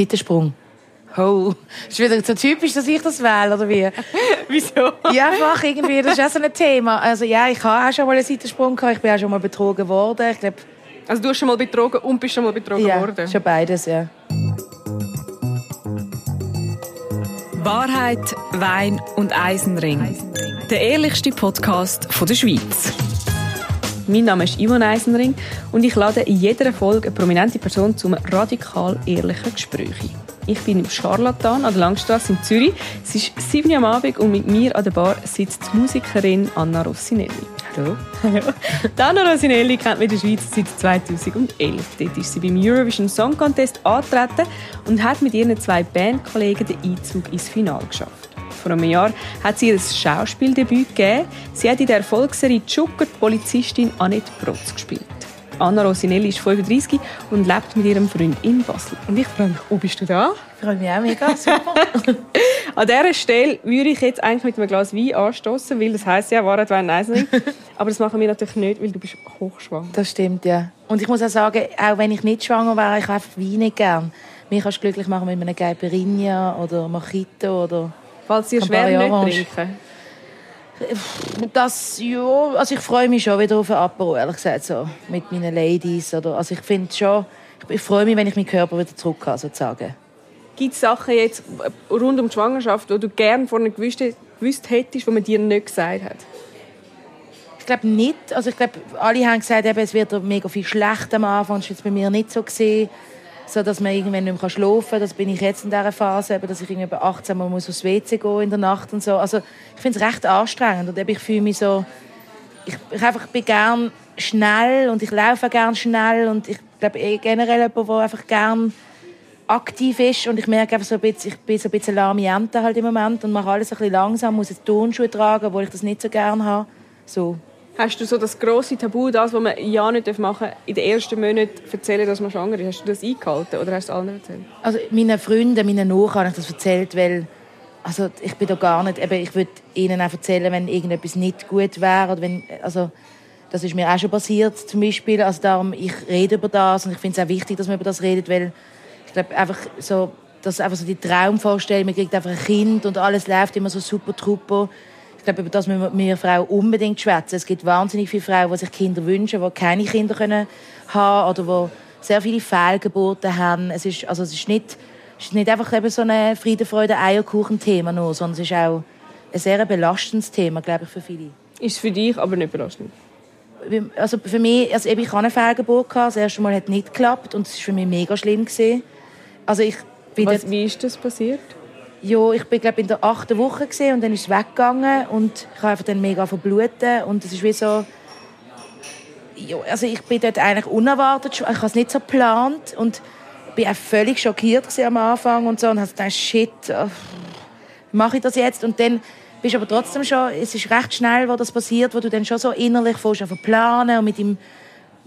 Seitensprung. Oh, ist wieder so typisch, dass ich das wähle, oder wie? Wieso? Ja, einfach irgendwie, das ist auch so ein Thema. Also ja, ich habe auch schon mal einen Seitensprung gehabt, ich bin auch schon mal betrogen worden. Ich glaube, Also du hast schon mal betrogen und bist schon mal betrogen ja, worden? schon beides, ja. Wahrheit, Wein und Eisenring. Der ehrlichste Podcast der Schweiz. Mein Name ist Ivan Eisenring und ich lade in jeder Folge eine prominente Person zum radikal ehrlichen Gespräch ein. Ich bin im Charlatan an der Langstrasse in Zürich. Es ist 7 Uhr am Abend und mit mir an der Bar sitzt die Musikerin Anna Rossinelli. Hallo. Hallo. Die Anna Rossinelli kennt mich in der Schweiz seit 2011. Dort ist sie beim Eurovision Song Contest angetreten und hat mit ihren zwei Bandkollegen den Einzug ins Finale geschafft. Vor einem Jahr hat sie ihr Schauspieldebüt gegeben. Sie hat in der Erfolgsserie Zucker die Polizistin Annette Protz gespielt. Anna Rossinelli ist 35 und lebt mit ihrem Freund in Basel. Und ich frage mich, wo bist du da? Ich freue mich auch mega, super. An dieser Stelle würde ich jetzt eigentlich mit einem Glas Wein anstoßen, weil das heisst ja Wahrheit, Wein, Eisenring. Aber das machen wir natürlich nicht, weil du bist hochschwanger. Das stimmt, ja. Und ich muss auch sagen, auch wenn ich nicht schwanger wäre, ich habe einfach Wein nicht gern. Mich kannst du glücklich machen mit einem Caipirinha oder Mojito oder... Falls ihr schwer nicht Orange. trinken. Das, ja, also ich freue mich schon wieder auf ein Apero, ehrlich gesagt, so, mit meinen Ladies. Oder, also ich finde schon, ich, freue mich, wenn ich meinen Körper wieder zurück habe, sozusagen. Gibt es Sachen jetzt rund um die Schwangerschaft, die du gerne vorher gewusst, gewusst hättest, die man dir nicht gesagt hat? Ich glaube nicht. Also ich glaube, alle haben gesagt, eben, es wird mega viel schlecht am Anfang. Das war jetzt bei mir nicht so gesehen, so dass man irgendwann nicht mehr schlafen kann. Das bin ich jetzt in dieser Phase, dass ich irgendwie bei 18 Mal muss aufs WC gehen in der Nacht und so. Also ich finde es recht anstrengend und ich fühle mich so, ich, ich einfach bin gern schnell und ich laufe gern schnell und ich glaube eh generell jemand, der einfach gern aktiv ist und ich merke einfach so ein bisschen, ich bin so ein bisschen Lamiente halt im Moment und mache alles ein bisschen langsam, muss jetzt Turnschuhe tragen, obwohl ich das nicht so gern habe. So. Hast du so das grosse Tabu, das, was man ja nicht machen darf, in den ersten Monaten erzählen, dass man schwanger ist? Hast du das eingehalten oder hast du es allen erzählt? Also meinen Freunden, meinen Nachbarn habe ich das erzählt, weil also ich bin da gar nicht, eben, ich würde ihnen auch erzählen, wenn irgendetwas nicht gut wäre oder wenn, also das ist mir auch schon passiert zum Beispiel, also darum, ich rede über das und ich finde es auch wichtig, dass man über das redet, weil ich glaube einfach so, das ist einfach so die Traumvorstellung, man kriegt einfach ein Kind und alles läuft immer so super trupper. Ich glaube, über das müssen wir Frauen unbedingt schwätzen. Es gibt wahnsinnig viele Frauen, die sich Kinder wünschen, die keine Kinder können haben oder die sehr viele Fehlgeburten haben. Es ist, also es ist nicht, es ist nicht einfach eben so ein Friede, Freude, Eierkuchen-Thema nur, sondern es ist auch ein sehr belastendes Thema, glaube ich, für viele. Ist es für dich aber nicht belastend? Also für mich, also eben, ich hatte eine Fehlgeburt. Das erste Mal hat nicht geklappt und es war für mich mega schlimm. Gewesen. Also ich Was, wie ist das passiert? Ja, ich bin glaube in der achten Woche gesehen und dann ist es weggegangen und ich habe einfach dann mega verbluten und es ist wie so ja, also ich bin dort eigentlich unerwartet, ich habe es nicht so geplant und bin auch völlig schockiert am Anfang und so und habe gedacht, shit, äh, mache ich das jetzt? Und dann bist aber trotzdem schon, es ist recht schnell, wo das passiert, wo du dann schon so innerlich fängst an zu planen und mit dem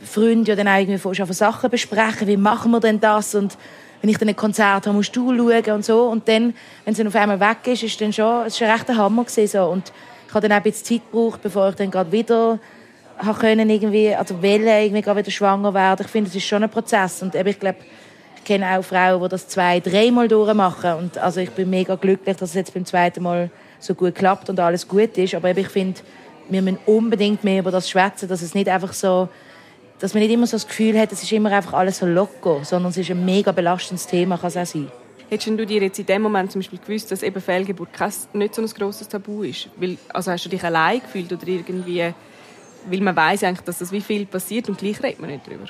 Freund ja dann irgendwie fängst an zu Sachen besprechen, wie machen wir denn das? Und wenn ich dann ein Konzert habe, musst du schauen und so. Und dann, wenn es dann auf einmal weg ist, ist dann schon, es ist schon recht ein Hammer gewesen, so. Und ich habe dann auch ein bisschen Zeit gebraucht, bevor ich dann gerade wieder habe können irgendwie, also wollen, irgendwie wieder schwanger werden. Ich finde, es ist schon ein Prozess. Und eben, ich glaube, ich kenne auch Frauen, die das zwei, dreimal durchmachen. Und also ich bin mega glücklich, dass es jetzt beim zweiten Mal so gut klappt und alles gut ist, aber eben, ich finde, wir müssen unbedingt mehr über das schwätzen, dass es nicht einfach so, dass man nicht immer so das Gefühl hat, es ist immer einfach alles so locker, sondern es ist ein mega belastendes Thema, kann es auch sein. Hättest du dir jetzt in dem Moment zum Beispiel gewusst, dass eben Fehlgeburt kein, nicht so ein grosses Tabu ist? Weil, also hast du dich allein gefühlt oder irgendwie, weil man weiß eigentlich, dass das wie viel passiert und gleich redet man nicht drüber?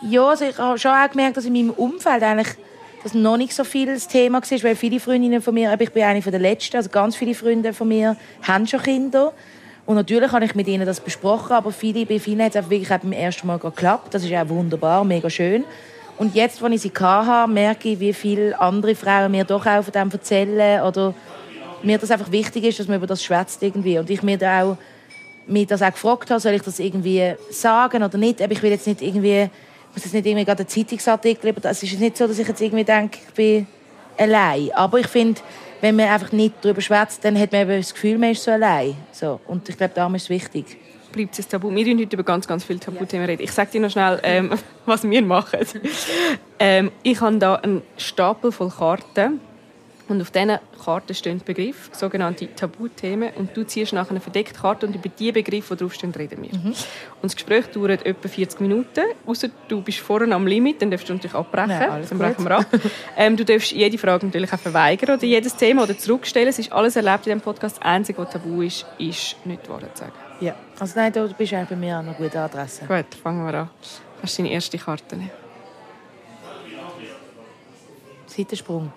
Ja, also ich habe schon auch gemerkt, dass in meinem Umfeld eigentlich das noch nicht so viel das Thema war, weil viele Freundinnen von mir, ich bin eine von der Letzten, also ganz viele Freunde von mir haben schon Kinder. Und natürlich habe ich mit ihnen das besprochen, aber viele, bei vielen hat es einfach wirklich auch beim ersten Mal geklappt. Das ist auch wunderbar, mega schön. Und jetzt, als ich sie hatte, merke ich, wie viele andere Frauen mir doch auch von dem erzählen oder mir das einfach wichtig ist, dass man über das schwätzt irgendwie. Und ich mir da auch mich das auch gefragt habe, soll ich das irgendwie sagen oder nicht. Aber ich will jetzt nicht irgendwie, muss jetzt nicht irgendwie gerade einen Zeitungsartikel das. Es ist nicht so, dass ich jetzt irgendwie denke, ich bin allein. Aber ich finde, wenn man einfach nicht darüber schwätzt, dann hat man eben das Gefühl, man ist so allein. So. Und ich glaube, darum ist es wichtig. bleibt es Tabu. Wir reden heute über ganz, ganz viele Tabuthemen reden. Ich sage dir noch schnell, ähm, was wir machen. ähm, ich habe da einen Stapel voll Karten und auf diesen Karten stehen Begriffe, sogenannte Tabuthemen. Und du ziehst nachher eine verdeckte Karte und über die Begriffe, die draufstehen, reden wir. Mhm. Und das Gespräch dauert etwa 40 Minuten. Außer du bist vorne am Limit, dann darfst du natürlich abbrechen. Ja, dann brechen wir ab. ähm, du darfst jede Frage natürlich auch verweigern oder jedes Thema oder zurückstellen. Es ist alles erlebt in diesem Podcast. Das Einzige, was tabu ist, ist nicht Wahrheit zu sagen. Ja, also nein, du bist eigentlich bei mir an einer guten Adresse. Gut, fangen wir an. Was ist deine erste Karte? Seitensprung.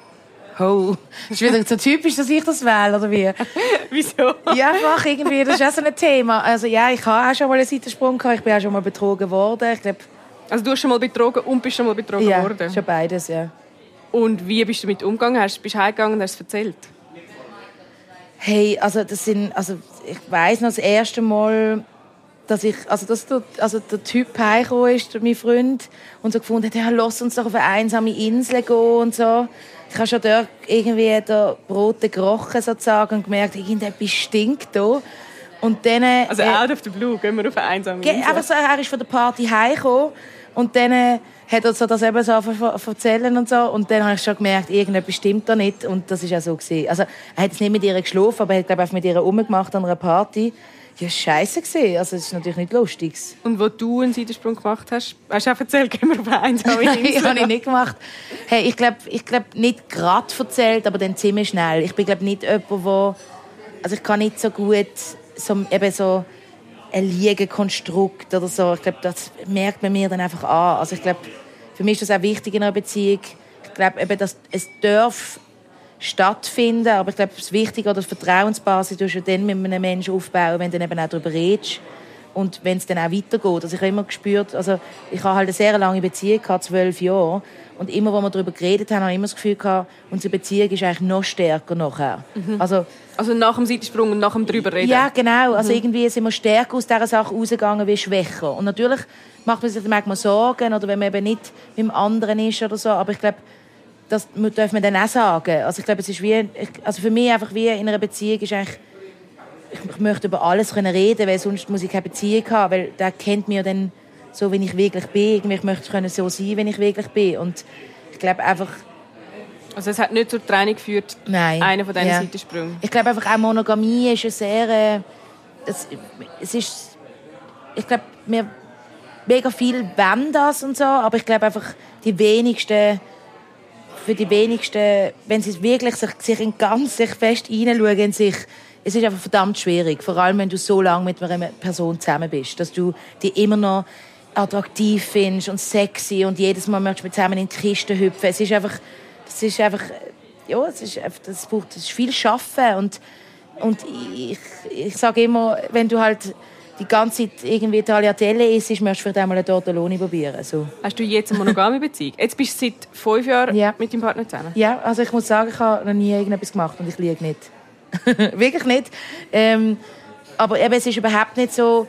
Oh, das ist wieder so typisch, dass ich das wähle, oder wie? Wieso? Ja, einfach irgendwie, das ist auch so ein Thema. Also ja, ich habe auch schon mal einen Seitensprung gehabt, ich bin auch schon mal betrogen worden. Ich glaub, also du hast schon mal betrogen und bist schon mal betrogen ja, worden? Ja, schon beides, ja. Und wie bist du damit umgegangen? Hast, bist du heimgegangen und hast es erzählt? Hey, also das sind, also ich weiß noch das erste Mal, dass ich, also dass der, also der Typ heimgekommen ist, mein Freund, und so gefunden hat, ja, lass uns doch auf eine einsame Insel gehen und so ich habe schon dort irgendwie der Brote gerochen sozusagen und gemerkt, irgendetwas stinkt da. Und dann, also äh, out of the blue, gehen wir auf eine einsame Insel. Einfach so, er ist von der Party heimgekommen und dann äh, hat er so das eben so erzählen und so und dann habe ich schon gemerkt, irgendetwas stimmt da nicht und das ist auch so gewesen. Also er hat es nicht mit ihr geschlafen, aber er hat glaube ich mit ihr rumgemacht an einer Party ja, scheiße gesehen. Also, es ist natürlich nicht lustig. Und wo du einen Seitensprung gemacht hast, hast du auch erzählt, gehen wir auf einsame Insel? habe ich nicht gemacht. Hey, ich glaube, ich glaub, nicht gerade erzählt, aber dann ziemlich schnell. Ich bin, glaube nicht jemand, wo... Also, ich kann nicht so gut so, eben so ein Liegekonstrukt oder so. Ich glaube, das merkt man mir dann einfach an. Also, ich glaube, für mich ist das auch wichtig in einer Beziehung. Ich glaube eben, dass es darf stattfinden. Aber ich glaube, das Wichtige oder die Vertrauensbasis tust du dann mit einem Menschen aufbauen, wenn du dann eben auch darüber redest. Und wenn es dann auch weitergeht. Also ich habe immer gespürt, also ich habe halt eine sehr lange Beziehung gehabt, zwölf Jahre. Und immer, wo wir darüber geredet haben, habe ich immer das Gefühl gehabt, unsere Beziehung ist eigentlich noch stärker nachher. Mhm. Also, also nach dem Seitensprung und nach dem drüber reden? Ja, genau. Also mhm. irgendwie sind wir stärker aus dieser Sache rausgegangen wie schwächer. Und natürlich macht man sich manchmal Sorgen, oder wenn man eben nicht mit dem anderen ist oder so. Aber ich glaube, das darf man dann auch sagen. Also ich glaube, es ist wie, also für mich einfach wie in einer Beziehung ist eigentlich, ich möchte über alles können reden, weil sonst muss ich keine Beziehung haben, weil der kennt mir dann so, wie ich wirklich bin. Ich möchte können so sein, wie ich wirklich bin. Und ich glaube einfach, also es hat nicht zur Trennung geführt, Nein. einer von diesen ja. Seitensprüngen? Ich glaube einfach auch Monogamie ist eine sehr, äh, es, es ist, ich glaube, wir mega viel wollen das und so, aber ich glaube einfach, die wenigsten für die wenigsten, wenn sie wirklich sich, sich in ganz sich fest hineinschauen in sich, es ist einfach verdammt schwierig. Vor allem, wenn du so lange mit einer Person zusammen bist, dass du die immer noch attraktiv findest und sexy und jedes Mal möchtest du zusammen in die Kiste hüpfen. Es ist einfach, das ist einfach, ja, es ist, das braucht, das ist viel Schaffen und, und ich, ich sage immer, wenn du halt die ganze Zeit irgendwie Tagliatelle isst, möchtest du vielleicht einmal eine Tortelloni probieren. So. Hast du jetzt eine monogame Beziehung? Jetzt bist du seit fünf Jahren ja. mit deinem Partner zusammen? Ja, also ich muss sagen, ich habe noch nie irgendetwas gemacht und ich liege nicht. Wirklich nicht. Ähm, aber eben, es ist überhaupt nicht so...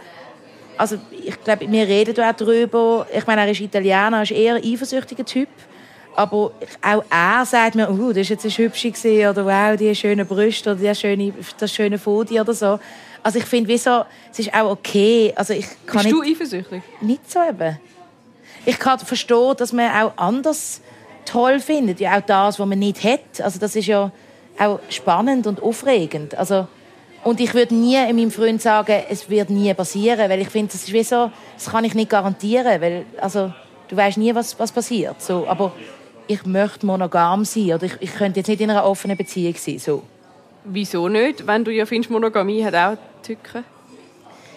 Also ich glaube, wir reden auch darüber. Ich meine, er ist Italiener, er ist eher ein eifersüchtiger Typ. Aber auch er sagt mir, oh, das ist jetzt ein hübsche gesehen oder wow, die schönen Brüste oder die schöne, das schöne Fodi oder so. Also ich finde, wieso, es ist auch okay. Also ich kann Bist nicht, du eifersüchtig? Nicht so eben. Ich kann verstehen, dass man auch anders toll findet. Ja, auch das, was man nicht hat. Also das ist ja auch spannend und aufregend. Also, und ich würde nie in meinem Freund sagen, es wird nie passieren, weil ich finde, das ist wie so, das kann ich nicht garantieren, weil, also, du weißt nie, was, was passiert. So, aber ich möchte monogam sein oder ich, ich könnte jetzt nicht in einer offenen Beziehung sein. So. Wieso nicht? Wenn du ja findest, Monogamie hat auch Tücken?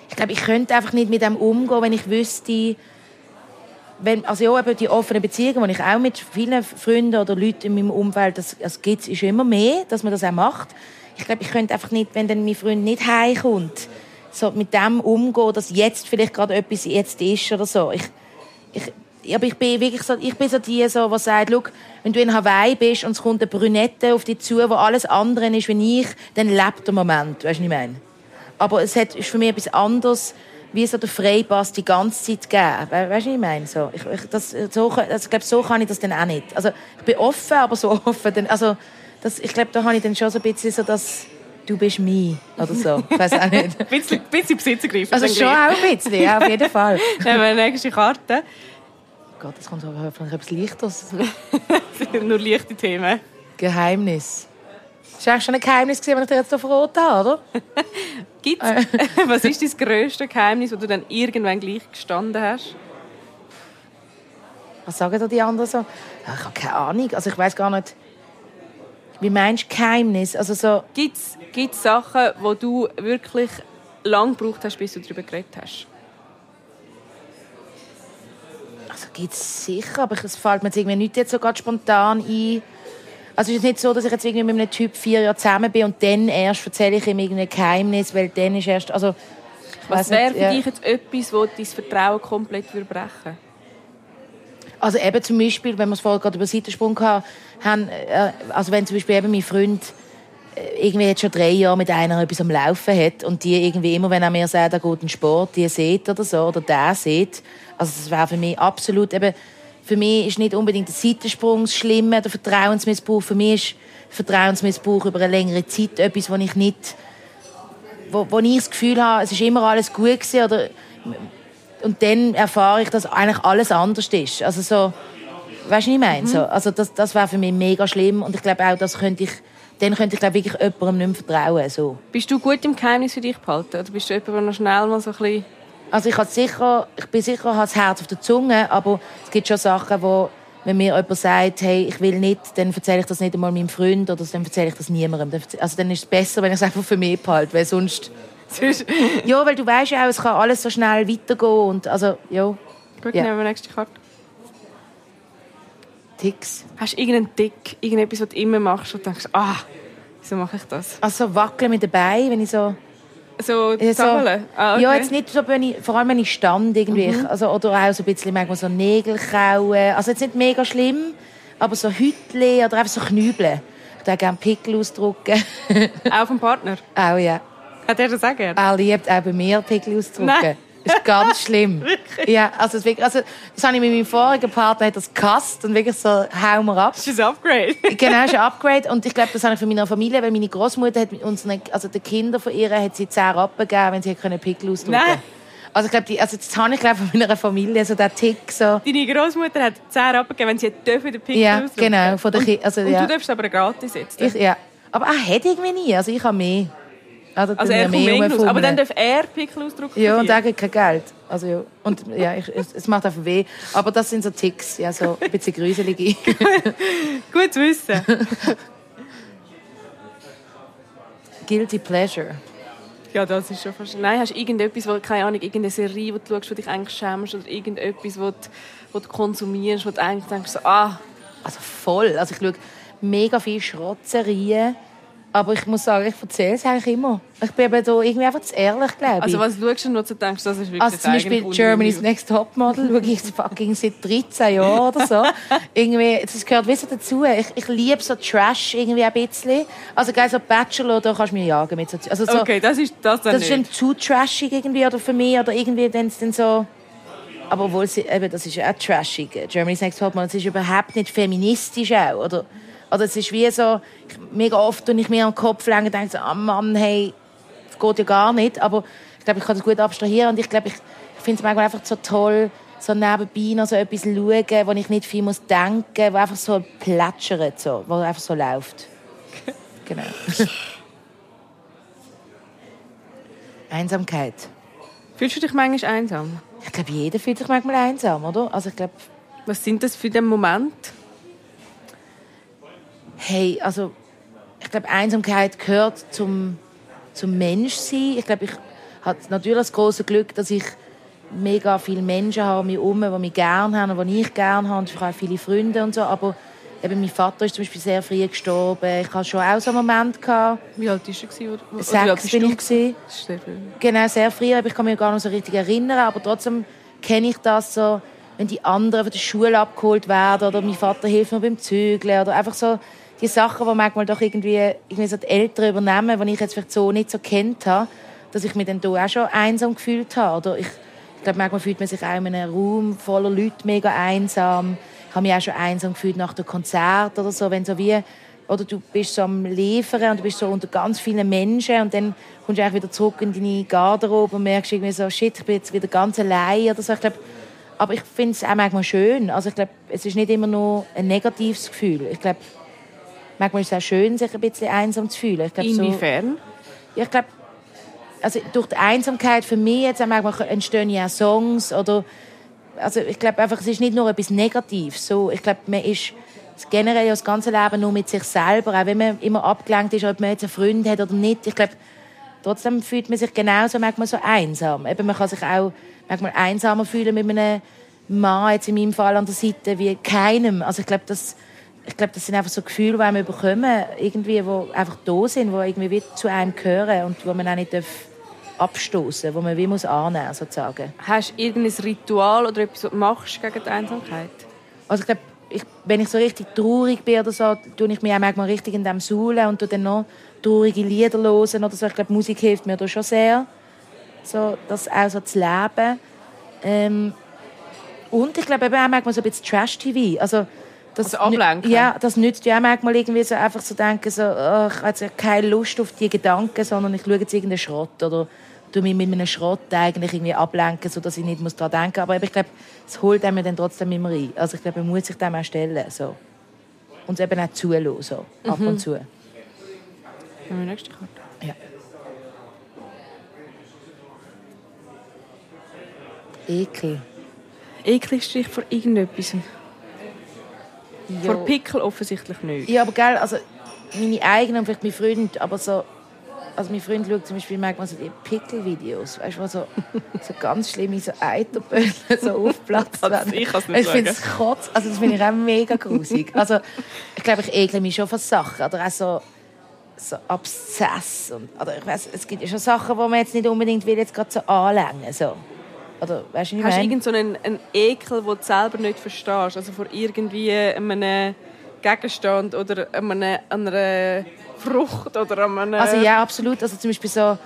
Ich glaube, ich könnte einfach nicht mit dem umgehen, wenn ich wüsste, wenn, also ja, eben die offenen Beziehungen, die ich auch mit vielen Freunden oder Leuten in meinem Umfeld, das, das gibt ist immer mehr, dass man das auch macht. Ich glaube, ich könnte einfach nicht, wenn dann mein Freund nicht heimkommt, so mit dem umgehen, dass jetzt vielleicht gerade etwas jetzt ist oder so. Ich, ich, aber ich bin wirklich so, ich bin so die, so, die sagt, Schau, wenn du in Hawaii bist und es kommt eine Brünette auf dich zu, wo alles andere ist wie ich, dann lebt der Moment. Weißt du, was ich meine? Aber es hat, ist für mich etwas anderes, wie so der Freipass die ganze Zeit geben. We weißt du, was ich meine? So, ich, ich, das, so, also, ich glaube, so kann ich das dann auch nicht. Also, ich bin offen, aber so offen. Dann, also, das, ich glaube, da habe ich dann schon so ein bisschen so das, du bist mich oder so. Ich weiß auch nicht. ein bisschen, bisschen Besitzergriff. Also schon auch ein bisschen, ja, auf jeden Fall. Nehmen wir eine nächste Karte. Gott, das kommt aber hoffentlich etwas Leichteres. Nur leichte Themen. Geheimnis. Das war eigentlich schon ein Geheimnis, wenn ich dir jetzt so verraten habe, oder? Gibt's? Was ist dein grösstes Geheimnis, das du dann irgendwann gleich gestanden hast? Was sagen da die anderen so? Ich habe keine Ahnung. Also ich weiß gar nicht. Wie meinst du Geheimnis? Also so, Gibt es Sachen, wo du wirklich lang gebraucht hast, bis du darüber geredet hast? Also gibt es sicher, aber es fällt mir jetzt irgendwie nicht jetzt so ganz spontan ein. Also es ist nicht so, dass ich jetzt irgendwie mit einem Typ vier Jahre zusammen bin und dann erst erzähle ich ihm irgendein Geheimnis, weil dann ist erst, also Was wäre für ja. dich jetzt etwas, wo dein Vertrauen komplett würde brechen Also eben zum Beispiel, wenn wir es vorher gerade über Seitensprung hatten, haben, äh, also wenn zum Beispiel eben mein Freund äh, irgendwie jetzt schon drei Jahre mit einer etwas am Laufen hat und die irgendwie immer, wenn er mir sagt, er geht in Sport, die sieht oder so, oder der sieht, also das wäre für mich absolut eben, für mich ist nicht unbedingt der Seitensprung das Schlimme, der Vertrauensmissbrauch, für mich ist Vertrauensmissbrauch über eine längere Zeit etwas, wo ich nicht, wo, wo ich das Gefühl habe, es ist immer alles gut gewesen, oder und dann erfahre ich, dass eigentlich alles anders ist. Also so, weißt du, was ich meine? So, also das, das wäre für mich mega schlimm und ich glaube auch, das könnte ich, dann könnte ich glaube wirklich jemandem nicht mehr vertrauen. So. Bist du gut im Geheimnis für dich behalten? Oder bist du jemand, der noch schnell mal so ein bisschen... Also ich, sicher, ich bin sicher, habe das Herz auf der Zunge, aber es gibt schon Sachen, wo wenn mir jemand sagt, hey, ich will nicht, dann erzähle ich das nicht einmal meinem Freund oder dann erzähle ich das niemandem. Also dann ist es besser, wenn ich es einfach für mich behalte, weil sonst... Sonst- Ja, weil du weißt ja auch, es kann alles so schnell weitergehen und also, ja, Gut, Ja. nehmen wir die nächste Karte. Ticks. Hast du irgendeinen Tick, irgendetwas, was du immer machst und denkst, ah, wieso mache ich das? Also wackeln mit den Beinen, wenn ich so... So Ja, so? Ah, okay. Ja, jetzt nicht so, wenn ich, vor allem wenn ich stand irgendwie. Also, oder auch so ein bisschen manchmal so Nägel kauen. Also jetzt nicht mega schlimm, aber so Hütli oder einfach so Knübeln. Ich darf gerne Pickel ausdrucken. Auch vom Partner? auch ja. Hat er das auch gerne? Er liebt auch bei mir Pickel ausdrucken. Nein. Das ist ganz schlimm. ja, also, wirklich, also das habe ich mit meinem vorigen Partner hat das gehasst und wirklich so, hau mir ab. Das ist ein Upgrade. Genau, ist ein Upgrade. Und ich glaube, das habe ich von meiner Familie, weil meine Großmutter hat unseren, also den Kindern von ihr, hat sie 10 Rappen gegeben, wenn sie können Pickel ausdrucken Nein. Also ich glaube, die, also das habe ich glaube von meiner Familie, so der Tick so. Deine Großmutter hat 10 Rappen gegeben, wenn sie dürfen den Pickel Ja, ausdrucken. genau, von der Ki- also, und ja. du darfst aber gratis jetzt. Ich, ja. Aber er hat irgendwie nie, also ich habe mehr. Also, also er aus. Aber dann darf er Pickel ausdrucken Ja, und er gibt kein Geld. Also, ja. Und ja, ich, es, es macht einfach weh. Aber das sind so Ticks, ja, so ein bisschen gruselige. Gut zu wissen. Guilty Pleasure. Ja, das ist schon fast... Nein, hast du irgendetwas, wo, keine Ahnung, irgendeine Serie, wo du schaust, wo dich eigentlich schämst oder irgendetwas, wo du, wo du konsumierst, wo du eigentlich denkst, so, ah, Also voll. Also ich schaue mega viele Schrottserien. Aber ich muss sagen, ich erzähle es eigentlich immer. Ich bin eben da irgendwie einfach zu ehrlich, glaube ich. also was schaust du, wo du denkst, das ist wirklich Also zum Beispiel Germany's. Next Topmodel schaue ich fucking seit 13 Jahren oder so. irgendwie, das gehört wie so dazu. Ich, ich liebe so Trash irgendwie ein bisschen. Also geil, so Bachelor, da kannst du mir jagen mit so... Also so Okay, das ist das dann das ist dann zu trashig irgendwie oder für mich oder irgendwie dann dann so... Aber obwohl sie, eben, das ist ja auch trashig. Germany's Next Topmodel, das ist überhaupt nicht feministisch auch, oder? Oder es ist wie so, ich, mega oft und ich mir am Kopf lange denke so, ah Mann, hey, das geht ja gar nicht. Aber ich glaube, ich kann das gut abstrahieren und ich glaube, ich, ich finde es manchmal einfach so toll, so nebenbei noch so etwas schauen, wo ich nicht viel muss denken, wo einfach so plätschert, so, wo einfach so läuft. Genau. Einsamkeit. Fühlst du dich manchmal einsam? Ich glaube, jeder fühlt sich manchmal einsam, oder? Also ich glaube, Was sind das für den Moment? Hey, also ich glaube, Einsamkeit gehört zum, zum Menschsein. Ich glaube, ich habe natürlich das große Glück, dass ich mega viele Menschen habe um mich herum, die mich gerne haben und die ich gerne habe. Und ich habe auch viele Freunde und so. Aber eben, mein Vater ist zum Beispiel sehr früh gestorben. Ich hatte schon auch so einen Moment. Gehabt. Wie alt warst du? Oder, oder Sechs bin du? ich. Gewesen. Das ist sehr viel. Genau, sehr früh, aber ich kann mich gar nicht so richtig erinnern. Aber trotzdem kenne ich das so, wenn die anderen von der Schule abgeholt werden oder mein Vater hilft mir beim Zügeln oder einfach so die Sachen, die manchmal doch irgendwie, irgendwie so die Eltern übernehmen, die ich jetzt vielleicht so nicht so kennt habe, dass ich mich dann da auch schon einsam gefühlt habe. Oder ich, ich glaube, manchmal fühlt man sich auch in einem Raum voller Leute mega einsam. Ich habe mich auch schon einsam gefühlt nach dem Konzert oder so, wenn so wie oder du bist so am Liefern und du bist so unter ganz vielen Menschen und dann kommst du wieder zurück in deine Garderobe und merkst irgendwie so, shit, ich bin jetzt wieder ganz allein oder so. Ich glaub, aber ich finde es auch manchmal schön. Also ich glaube, es ist nicht immer nur ein negatives Gefühl. Ich glaube, manchmal ist es auch schön, sich ein bisschen einsam zu fühlen. Ich glaub, Inwiefern? So, ich glaube, also durch die Einsamkeit für mich jetzt auch manchmal entstehen ja Songs oder also ich glaube einfach, es ist nicht nur etwas Negatives. So, ich glaube, man ist generell das ganze Leben nur mit sich selber, auch wenn man immer abgelenkt ist, ob man jetzt einen Freund hat oder nicht. Ich glaube, trotzdem fühlt man sich genauso manchmal so einsam. Eben, man kann sich auch manchmal einsamer fühlen mit einem Mann, jetzt in meinem Fall an der Seite, wie keinem. Also ich glaube, das, ich glaube, das sind einfach so Gefühle, die wir bekommen, irgendwie, die einfach da sind, die irgendwie wie zu einem gehören und wo man auch nicht abstoßen wo man wie muss annehmen sozusagen. Hast du irgendein Ritual oder etwas, was du machst gegen die Einsamkeit? Also ich glaube, ich, wenn ich so richtig traurig bin oder so, tue ich mich auch manchmal richtig in dem suhlen und dann noch traurige Lieder hören oder so. Ich glaube, Musik hilft mir da schon sehr, so, das auch so zu leben. Ähm, und ich glaube eben auch manchmal so ein bisschen Trash-TV. Also, das, also ablenken? Ja, das nützt ja auch manchmal irgendwie so einfach zu so denken, so, oh, ich habe jetzt keine Lust auf die Gedanken, sondern ich schaue jetzt irgendeinen Schrott oder tue mich mit einem Schrott eigentlich irgendwie ablenken, sodass ich nicht daran denken muss. Aber ich glaube, es holt einem dann trotzdem immer rein. Also ich glaube, man muss sich dem auch stellen. So. Und es eben auch zulassen, so, mhm. ab und mhm. zu. Meine nächste Karte. Ja. Ekel. Ekel ist vor irgendetwas? Ja. Vor Pickel offensichtlich nicht. Ja, aber gell, also meine eigenen und vielleicht mein Freund, aber so also mein Freund schaut zum Beispiel manchmal so die Pickel-Videos, weißt du, wo so, so ganz schlimme so Eiterböden so aufplatzt werden. ich kann es nicht Ich finde es kotz, also das finde ich auch mega grusig. Also ich glaube, ich ekle mich schon von Sachen, oder auch so, so Abszess. Und, oder ich weiss, es gibt ja schon Sachen, die man jetzt nicht unbedingt will, jetzt gerade so anlängen so. Oder, weißt du, Hast du irgendeinen so einen Ekel, den du selber nicht verstehst? Also vor irgendwie einem Gegenstand oder einem, einer Frucht oder einem... Also ja, absolut. Also zum Beispiel so,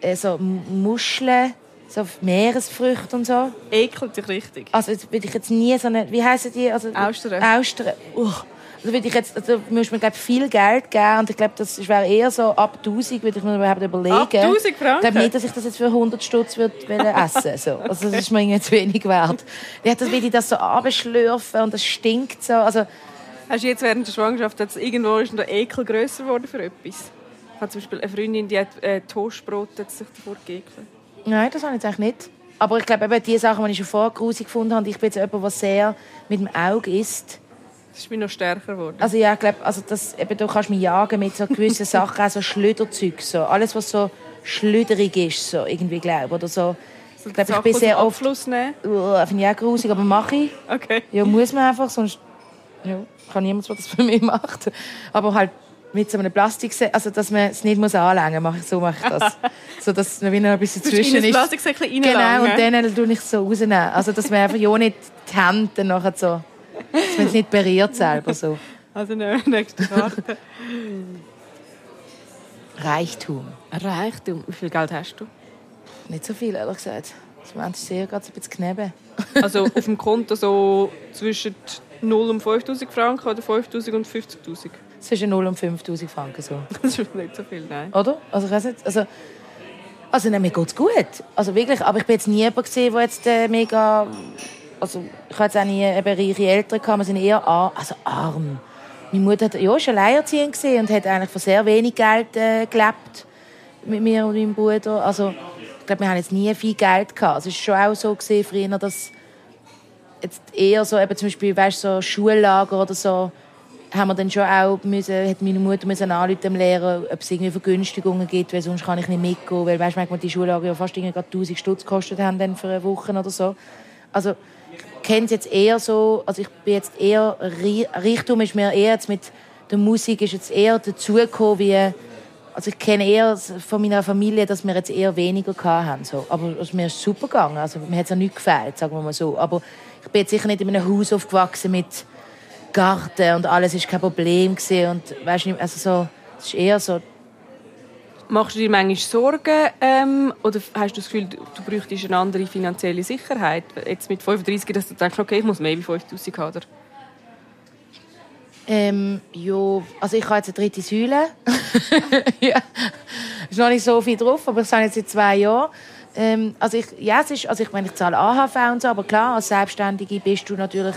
äh, so Muscheln, so Meeresfrüchte und so. Ekelt dich richtig. Also jetzt würde ich jetzt nie so eine... Wie heissen die? Also, Austern. Austern. Uh. Also würde ich jetzt, also muss man glaube viel Geld geben und ich glaube, das wäre eher so ab 1000 würde ich mir überhaupt überlegen. Ab 1000 Franken? Ich glaube nicht, dass ich das jetzt für 100 Stutz würde essen so. Also das ist mir irgendwie zu wenig wert. Ja, das würde ich das so abschlürfen und das stinkt so. Also Hast du jetzt während der Schwangerschaft jetzt irgendwo ist der Ekel grösser geworden für etwas? Ich habe zum Beispiel eine Freundin, die hat äh, Toastbrot hat sich davor geekelt. Nein, das habe ich eigentlich nicht. Aber ich glaube, eben die Sachen, die ich schon vorher grusig gefunden habe, ich bin jetzt jemand, der sehr mit dem Auge isst. Das ist mir noch stärker geworden. Also ja, ich glaube, also das, eben, du kannst mich jagen mit so gewissen Sachen, auch so Schlüderzeug, so. Alles, was so schlüderig ist, so irgendwie, glaube Oder so. Ich glaube, ich bin sehr oft... Abfluss nehmen? Uh, finde ich auch grusig, aber mache ich. Okay. Ja, muss man einfach, sonst... Ja kann niemand, der das für mich macht. Aber halt mit so einem Plastik, also dass man es nicht muss anlängen muss, so mache ich das. so dass man wieder ein bisschen zwischen ist. Plastiksäckchen Genau, und dann tue ich es so rausnehmen. Also dass man einfach ja nicht die Hände nachher so, dass man es nicht berührt selber so. Also nächste Karte. Reichtum. Reichtum. Wie viel Geld hast du? Nicht so viel, ehrlich gesagt. Das Moment ist sehr gerade ein bisschen kneben. also auf dem Konto so zwischen 0 und 5000 Franken oder 5000 und 50.000? Zwischen 0 und 5000 Franken so. Das ist nicht so viel, nein. Oder? Also ich weiß nicht, also, also nein, mir geht es gut. Also wirklich, aber ich bin jetzt nie jemand gesehen, der jetzt äh, mega... Also ich jetzt auch nie eben reiche Eltern gehabt, wir sind eher arm, also arm. Meine Mutter hat ja schon alleinerziehend gesehen und hat eigentlich von sehr wenig Geld äh, gelebt mit mir und meinem Bruder. Also ich glaube, wir haben jetzt nie viel Geld gehabt. Also, es war schon auch so gesehen früher, dass jetzt eher so, eben zum Beispiel, weißt, so Schullager oder so, haben wir dann schon auch müssen, hat meine Mutter müssen anrufen dem Lehrer, ob es irgendwie Vergünstigungen gibt, weil sonst kann ich nicht mitgehen, weil weißt, manchmal die Schullager ja fast 1000 Stutz gekostet haben dann für eine Woche oder so. Also kenne es jetzt eher so, also ich bin jetzt eher, Richtung ist mir eher jetzt mit der Musik ist jetzt eher dazugekommen, wie, also ich kenne eher von meiner Familie, dass wir jetzt eher weniger hatten, so. Aber also, mir ist super gegangen, also mir hat es auch nicht gefällt, sagen wir mal so. Aber ich bin jetzt sicher nicht in einem Haus aufgewachsen mit Garten und alles ist kein Problem gewesen. und weißt du, also so, es ist eher so. Machst du dir manchmal Sorgen ähm, oder hast du das Gefühl, du, du bräuchtest eine andere finanzielle Sicherheit? Jetzt mit 35, dass du denkst, okay, ich muss mehr wie 5000 haben? Ähm, ja, also ich habe jetzt eine dritte Säule. ja, ist noch nicht so viel drauf, aber ich sage jetzt seit zwei Jahren. Ähm, also ich, ja, es ist, also ich meine, ich zahle AHV und so, aber klar, als Selbstständige bist du natürlich,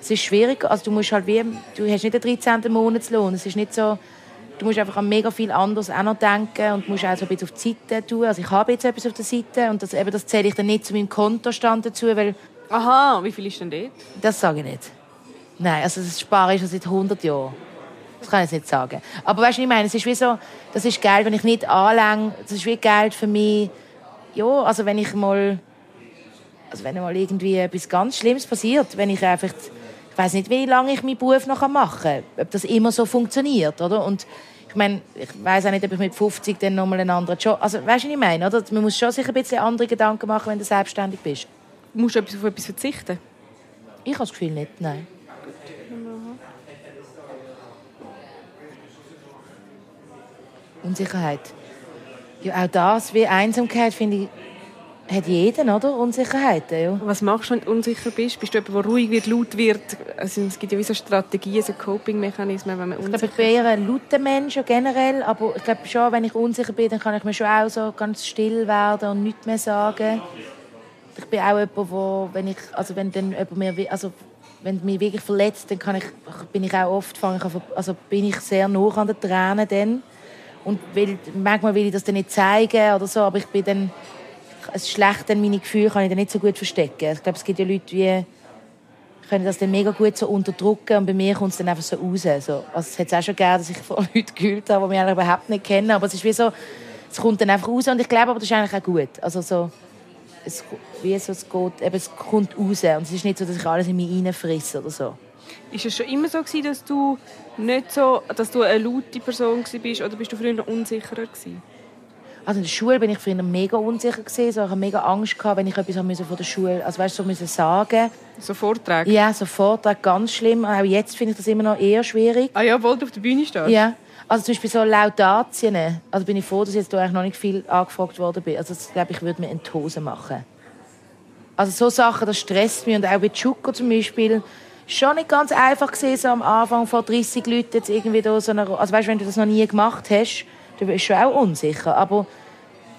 es ist schwierig, also du musst halt wie, du hast nicht den 13. Monatslohn, es ist nicht so, du musst einfach an mega viel anderes auch noch denken und musst auch so ein bisschen auf die Seite tun. Also ich habe jetzt etwas auf der Seite und das, eben, das zähle ich dann nicht zu meinem Kontostand dazu, weil... Aha, wie viel ist denn dort? Das sage ich nicht. Nein, also das spare ich schon seit 100 Jahren. Das kann ich nicht sagen. Aber weißt du, was ich meine? Es ist wie so, das ist Geld, wenn ich nicht anlänge, das ist wie Geld für mich, ja, also wenn ich mal, also wenn mal irgendwie etwas ganz Schlimmes passiert, wenn ich einfach, ich weiß nicht, wie lange ich meinen Beruf noch machen kann, ob das immer so funktioniert, oder? Und ich meine, ich weiß auch nicht, ob ich mit 50 dann nochmal einen anderen Job, also weißt du, was ich meine, oder? Man muss schon sich ein bisschen andere Gedanken machen, wenn du selbstständig bist. Musst du auf etwas verzichten? Ich habe das Gefühl nicht, nein. Unsicherheit. Ja, auch das, wie Einsamkeit, finde ich, hat jeder, oder? Unsicherheiten, ja. Was machst du, wenn du unsicher bist? Bist du jemand, der ruhig wird, laut wird? Also, es gibt ja wie so Strategien, so Coping-Mechanismen, wenn man unsicher Ich glaube, ich bin eher ein lauter Mensch generell, aber ich glaube schon, wenn ich unsicher bin, dann kann ich mir schon auch so ganz still werden und nichts mehr sagen. Ich bin auch jemand, wo, wenn ich, also wenn dann jemand mir, also wenn mich wirklich verletzt, dann kann ich, bin ich auch oft, fange ich also bin ich sehr nah an den Tränen dann. Und will, manchmal will ich das dann nicht zeigen oder so, aber ich bin dann, es schlecht dann meine Gefühle kann ich dann nicht so gut verstecken. Ich glaube, es gibt ja Leute, die können das dann mega gut so unterdrücken und bei mir kommt es dann einfach so raus. So. Also es hat auch schon gegeben, dass ich von Leuten gehört habe, die mich überhaupt nicht kennen, aber es ist wie so, es kommt dann einfach raus und ich glaube aber, das ist eigentlich auch gut. Also so, es, wie so, es, geht, eben, es kommt raus und es ist nicht so, dass ich alles in mich reinfrisse oder so. Ist es schon immer so gewesen, dass du nicht so, dass du eine laute Person bist oder bist du früher noch unsicherer gewesen? Also in der Schule bin ich früher mega unsicher gewesen. So, ich hatte mega Angst gehabt, wenn ich etwas von der Schule, also weißt, so müssen sagen. So Vorträge? Ja, so Vorträge, ganz schlimm. Auch jetzt finde ich das immer noch eher schwierig. Ah ja, wollte auf der Bühne stehen? Ja. Also zum Beispiel so Laudatien. Also bin ich froh, dass ich jetzt eigentlich noch nicht viel angefragt worden bin. Also das, glaube ich, würde mir in die Hose machen. Also so Sachen, das stresst mich. Und auch bei Chuko zum Beispiel schon nicht ganz einfach gewesen, so am Anfang vor 30 Leuten jetzt irgendwie da so eine, also weißt, wenn du das noch nie gemacht hast, dann bist schon auch unsicher, aber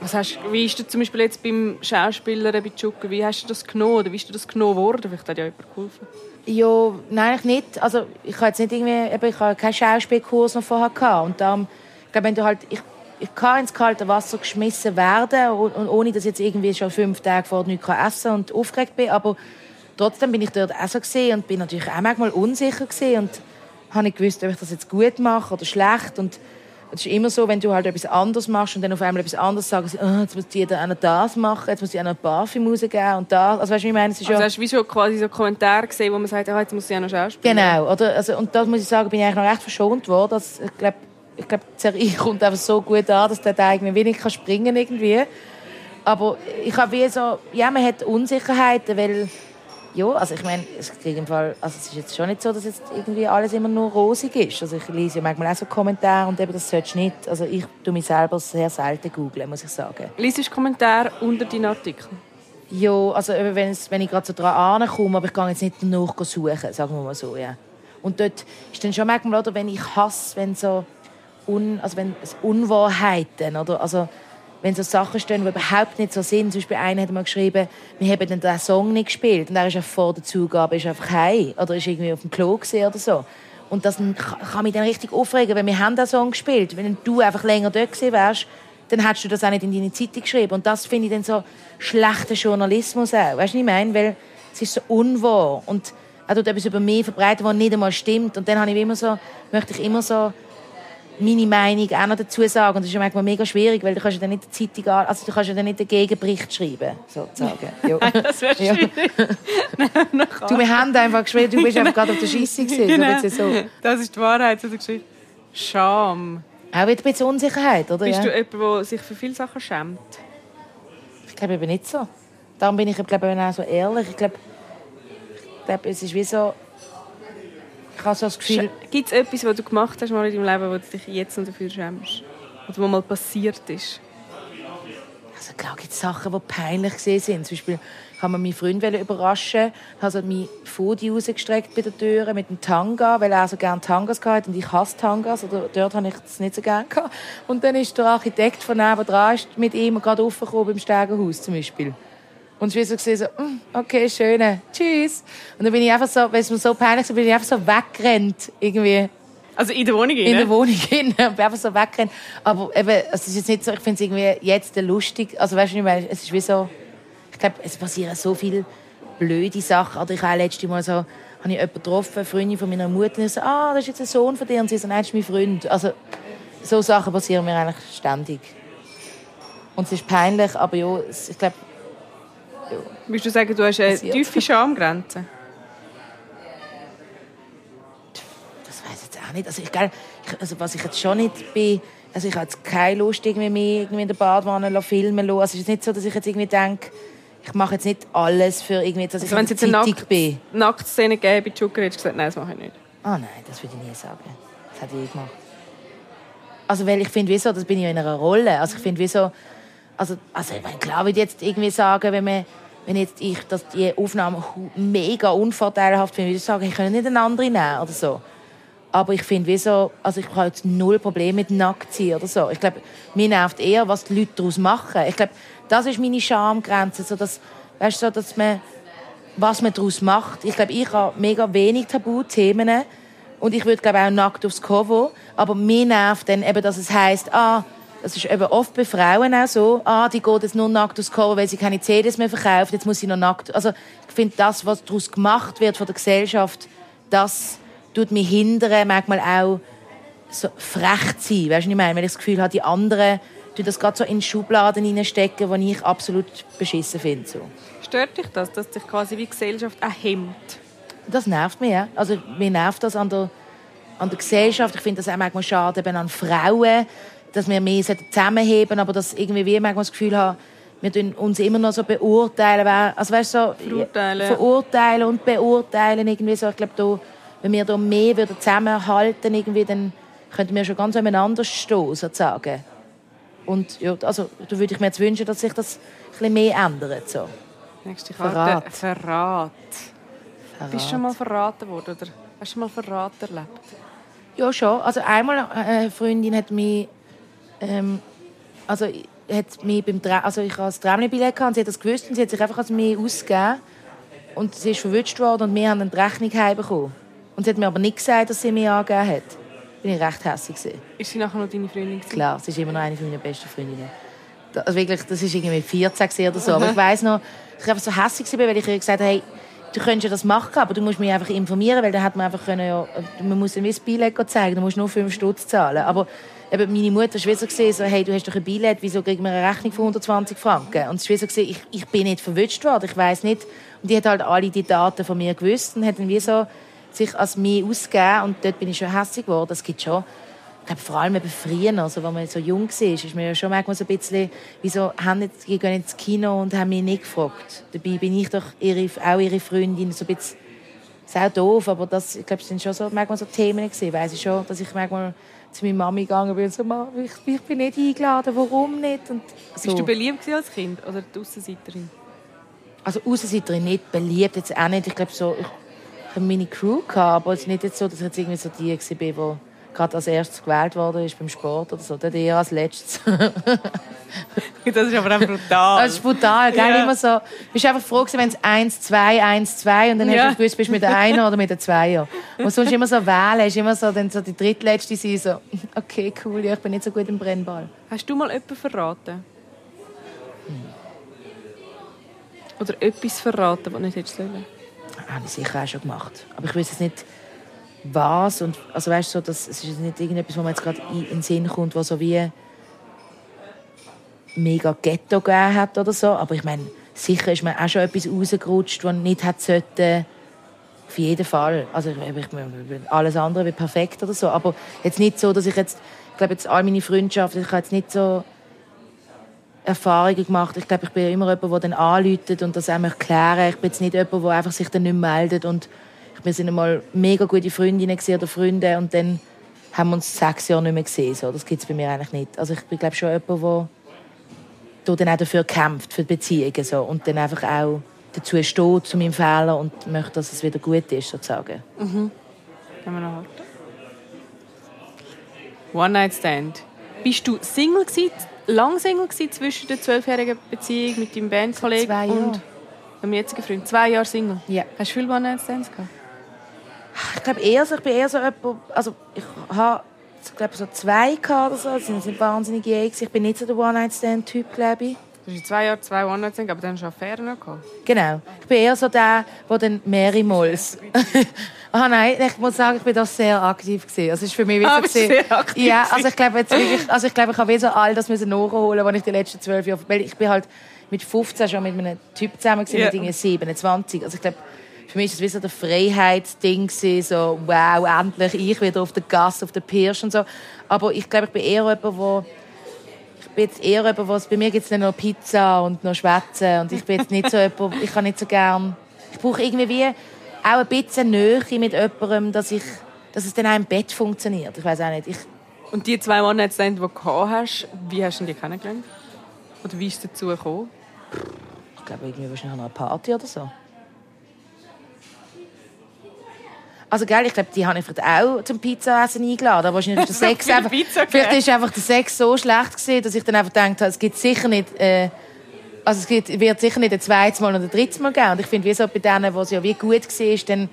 was hast, wie ist du zum Beispiel jetzt beim Schauspieler bei Chuka, wie hast du das genommen oder wie ist du das genommen worden? Vielleicht hat ja jemand geholfen. Ja, nein, eigentlich nicht. Also ich habe jetzt nicht irgendwie, eben, ich habe keinen Schauspielkurs noch vorher gehabt und darum, ich glaube, wenn du halt, ich, ich kann ins kalte Wasser geschmissen werden und, und ohne, dass ich jetzt irgendwie schon fünf Tage vorher nichts essen und aufgeregt bin, aber trotzdem bin ich dort so gesehen und bin natürlich auch manchmal unsicher gesehen und habe nicht gewusst, ob ich das jetzt gut mache oder schlecht und es ist immer so, wenn du halt etwas anderes machst und dann auf einmal etwas anderes sagen, oh, jetzt muss jeder auch das machen, jetzt muss ich noch Parfüm rausgeben und das. Also weißt du, ich meine? Es ist also ja hast du wie so quasi so Kommentare gesehen, wo man sagt, oh, jetzt muss ich auch noch Schauspiel Genau, oder? Also, und das muss ich sagen, bin ich eigentlich noch recht verschont worden. Das, ich glaube, ich glaube, die Serie kommt einfach so gut an, dass der da irgendwie wenig kann springen irgendwie. Aber ich habe wie so, ja, man hat Unsicherheiten, weil ja, also ich meine, es, im Fall, also es ist jetzt schon nicht so, dass jetzt irgendwie alles immer nur rosig ist. Also ich lese ja manchmal auch so Kommentare und eben, das solltest du nicht. Also ich tue mich selber sehr selten googeln, muss ich sagen. Liest du Kommentare unter deinen Artikeln? Ja, also wenn, es, wenn ich gerade so dran komme, aber ich gehe jetzt nicht danach suchen, sagen wir mal so, ja. Und dort ist dann schon manchmal, oder, wenn ich hasse, wenn so, un, also wenn es Unwahrheiten, oder, also wenn so Sachen stehen, die überhaupt nicht so sind. Zum Beispiel einer hat mal geschrieben, wir haben den Song nicht gespielt und er ist einfach vor der Zugabe ist einfach heim oder ist irgendwie auf dem Klo oder so. Und das kann mich dann richtig aufregen, weil wir haben den Song gespielt. Wenn du einfach länger dort gewesen wärst, dann hättest du das auch nicht in deine Zeitung geschrieben. Und das finde ich dann so schlechter Journalismus auch. Weißt du, was ich meine? Weil es ist so unwahr. Und er tut etwas über mich verbreiten, was nicht einmal stimmt. Und dann habe ich immer so, möchte ich immer so meine Meinung auch noch dazu sagen. Und das ist ja manchmal mega schwierig, weil du kannst ja dann nicht die Zeitung an, also du kannst ja dann nicht den Gegenbericht schreiben, sozusagen. Ja. das wäre schwierig. Du, wir haben einfach geschrieben, du bist einfach gerade auf der Scheisse gewesen. Genau. So. Das ist die Wahrheit, so geschrieben. Scham. Auch wieder ein bisschen Unsicherheit, oder? Bist ja. du jemand, der sich für viele Sachen schämt? Ich glaube eben nicht so. Darum bin ich, glaube ich, auch so ehrlich. Ich glaube, ich glaube, es ist wie so, ich habe so das Gefühl... Gibt es etwas, was du gemacht hast mal in deinem Leben, wo du dich jetzt noch dafür schämst? Oder was mal passiert ist? Also klar gibt es Sachen, die peinlich sind. Zum Beispiel, kann man meinen Freund überraschen, habe so mein Foodie rausgestreckt bei der Tür mit dem Tanga, weil er so gerne Tangas hatte und ich hasse Tangas, oder dort habe ich das nicht so gerne gehabt. Und dann ist der Architekt von nebenan mit ihm gerade aufgekommen beim Stegenhaus zum Beispiel. Und ich war so, so mm, okay, schön, tschüss. Und dann bin ich einfach so, weil es mir so peinlich war, bin ich einfach so weggerannt, irgendwie. Also in der Wohnung In der Wohnung hin, und bin einfach so weggerannt. Aber eben, es ist jetzt nicht so, ich finde es irgendwie jetzt lustig, also weißt du, nicht, es ist wie so, ich glaube, es passieren so viele blöde Sachen. Oder ich habe letztes Mal so, habe ich jemanden getroffen, eine Freundin von meiner Mutter, und so, ah, das ist jetzt ein Sohn von dir, und sie so, nein, das ist mein Freund. Also, so Sachen passieren mir eigentlich ständig. Und es ist peinlich, aber ja, ich glaube, ja. Würdest du sagen, du hast eine Passiert. tiefe Schamgrenze? Das weiß ich jetzt auch nicht. Also, ich, also was ich jetzt schon nicht bin, also ich habe jetzt keine Lust, irgendwie mehr irgendwie in der Badwanne filmen zu Also es ist nicht so, dass ich jetzt irgendwie denke, ich mache jetzt nicht alles für irgendwie, dass also ich wenn es jetzt eine Nackt bin. Nacktszene gäbe bei Joker, hättest gesagt, nein, das mache ich nicht. Ah oh nein, das würde ich nie sagen. Das hätte ich gemacht. Also weil ich finde, wieso, das bin ich ja in einer Rolle. Also ich finde, wieso, also, also ich klar würde jetzt irgendwie sagen, wenn man wenn jetzt ich dass die Aufnahme mega unvorteilhaft finde, würde ich sagen, ich könnte nicht eine andere nehmen oder so. Aber ich finde, wieso, also ich habe jetzt null Probleme mit Nacktsein oder so. Ich glaube, mir nervt eher, was die Leute daraus machen. Ich glaube, das ist meine Schamgrenze, so dass, weißt du, dass man, was man daraus macht. Ich glaube, ich habe mega wenig Tabuthemen und ich würde glaube auch nackt aufs Cover. Aber mir nervt dann eben, dass es heißt, ah, das ist eben oft bei Frauen auch so, ah, die geht jetzt nur nackt aufs Cover, weil sie keine CDs mehr verkauft, jetzt muss sie noch nackt. Also ich finde, das, was daraus gemacht wird von der Gesellschaft, das tut mich hindern, manchmal auch so frech zu sein. Weißt du, ich meine? Wenn ich das Gefühl habe, die anderen tun das gerade so in Schubladen hineinstecken, die ich absolut beschissen finde. So. Stört dich das, dass sich quasi wie Gesellschaft auch hemmt? Das nervt mich, ja. Also mir nervt das an der, an der Gesellschaft. Ich finde das auch manchmal schade eben an Frauen, dass wir mehr zusammenheben, aber dass irgendwie wie manchmal das Gefühl haben, wir tun uns immer noch so beurteilen, also weißt so verurteilen. verurteilen und beurteilen irgendwie so. Ich glaube, da wenn wir da mehr würden zusammenhalten irgendwie, dann könnten wir schon ganz aneinander stehen, sozusagen. Und ja, also, da würde ich mir jetzt wünschen, dass sich das ein mehr ändert. So. Nächste Karte. Verrat. Verrat. Verrat. Bist du schon mal verraten worden? Oder hast du mal Verrat erlebt? Ja, schon. Also einmal äh, eine Freundin hat mich, ähm, also hat mich beim Tra also ich hatte das Tramlinbillett und sie hat das gewusst und sie hat sich einfach als mir ausgegeben und sie ist verwünscht worden und wir haben eine Rechnung heimbekommen. Und sie hat mir aber nicht gesagt, dass sie mich angegeben hat. Bin ich recht hässlich Ist sie nachher noch deine Freundin? Klar, sie ist immer noch eine meiner besten Freundinnen. Also wirklich, das war irgendwie 14 oder so. Aber ich weiss noch, ich war einfach so hässlich, weil ich ihr gesagt habe, hey, du könntest ja das machen, aber du musst mich einfach informieren, weil dann hat man einfach können, ja, man muss ein Billett zeigen, du musst nur 5 Stutz zahlen. Aber eben meine Mutter war so so, hey, du hast doch ein Billett, wieso kriegen wir eine Rechnung von 120 Franken? Und es war so ich, ich bin nicht verwünscht worden, ich weiß nicht. Und die hat halt alle die Daten von mir gewusst und hat dann wie so sich als mich ausgeben und dort bin ich schon hässlich geworden. Es gibt schon, ich glaube, vor allem eben früher, also, als man so jung war, ist mir ja schon manchmal so ein bisschen, wieso haben jetzt, die gehen ins Kino und haben mich nicht gefragt. Dabei bin ich doch ihre, auch ihre Freundin, so ein bisschen, ist auch doof, aber das, ich glaube, das sind schon so, manchmal so Themen gewesen. Weiss ich schon, dass ich manchmal zu meiner Mami gegangen bin und so, ich, ich bin nicht eingeladen, warum nicht? Und so. Bist du beliebt als Kind oder die Aussenseiterin? Also Aussenseiterin nicht, beliebt jetzt auch nicht. Ich glaube so, ich, eine Mini-Crew gehabt, aber es ist nicht jetzt so, dass ich jetzt irgendwie so die war, die gerade als erstes gewählt worden ist beim Sport oder so. Dort eher als letztes. das ist aber auch brutal. Das ist brutal, gell? Ja. Immer so, du bist einfach froh wenn es 1, 2, 1, 2 und dann ja. hast du gewusst, bist du mit der Einer oder mit der Zweier. Und sonst immer so wählen, hast immer so, dann so die drittletzte sein, so, okay, cool, ja, ich bin nicht so gut im Brennball. Hast du mal jemanden verraten? Hm. Oder etwas verraten, was nicht hättest sollen? habe ich sicher auch schon gemacht. Aber ich weiß jetzt nicht, was. Und, also weißt so, das, es ist nicht irgendetwas, wo man jetzt gerade in, den Sinn kommt, was so wie mega Ghetto gegeben hat oder so. Aber ich meine, sicher ist mir auch schon etwas rausgerutscht, was nicht hätte sollte. Auf jeden Fall. Also ich, ich, alles andere wie perfekt oder so. Aber jetzt nicht so, dass ich jetzt, ich glaube jetzt all meine Freundschaften, ich habe jetzt nicht so Erfahrungen gemacht. Ich glaube, ich bin immer jemand, der dann anläutet und das einem erklären. Ich bin jetzt nicht jemand, der einfach sich dann nicht meldet. Und wir sind einmal mega gute Freundinnen oder Freunde und dann haben wir uns sechs Jahre nicht mehr gesehen. So, das gibt es bei mir eigentlich nicht. Also ich bin glaube schon jemand, der dann auch dafür kämpft, für Beziehungen. So. Und dann einfach auch dazu stehe zu meinem Fehler und möchte, dass es wieder gut ist, sozusagen. Können wir noch warten? One Night Stand. Bist du Single gewesen, lang Single gewesen zwischen der zwölfjährigen Beziehung mit deinem Bandkollegen Zwei Jahre. und deinem jetzigen Freund? Zwei Jahre Single? Ja. Hast du viele One Night Stands gehabt? Ich glaube eher so, ich bin eher so jemand, also ich habe ich glaube so zwei gehabt oder so, das sind, sind wahnsinnig. Ich bin nicht so der One-Night-Stand-Typ, glaube ich. Du hast zwei Jahren zwei One Night Stands, aber dann hast du noch gehabt. Genau. Ich bin eher so der, der dann mehrmals. ah nein, ich muss sagen, ich bin da sehr aktiv gewesen. Also es ist für mich wie Ah, so sehr aktiv Ja, also ich glaube jetzt wirklich, also ich glaube, ich habe so all das müssen nachholen, was ich die letzten zwölf Jahre, weil ich bin halt mit 15 schon mit einem Typ zusammen gewesen, Ja. mit irgendwie 27. Also ich glaube, für mich ist es wie so der Freiheitsding gewesen, so wow, endlich ich wieder auf der Gasse, auf der Pirsch und so. Aber ich glaube, ich bin eher jemand, wo ich bin jetzt eher jemand, was bei mir gibt es noch Pizza und noch Schwätzen und ich bin jetzt nicht so jemand, ich kann nicht so gern, ich brauche irgendwie wie auch ein bisschen Nähe mit jemandem, dass ich, dass es dann auch im Bett funktioniert. Ich weiß auch nicht. Ich, Und die zwei Stands, die du gehabt hast, wie hast du die kennengelernt? Oder wie ist es dazu gekommen? ich glaube irgendwie wahrscheinlich an einer Party oder so. Also gell, ich glaube, die habe ich vielleicht auch zum Pizzaessen eingeladen. Aber wahrscheinlich ist der Sex einfach, Pizza vielleicht ist einfach der Sex so schlecht gewesen, dass ich dann einfach gedacht habe, es gibt sicher nicht, äh, also es gibt, wird sicher nicht ein zweites Mal oder ein drittes Mal geben. Und ich finde, wie so bei denen, wo es ja wie gut war, dann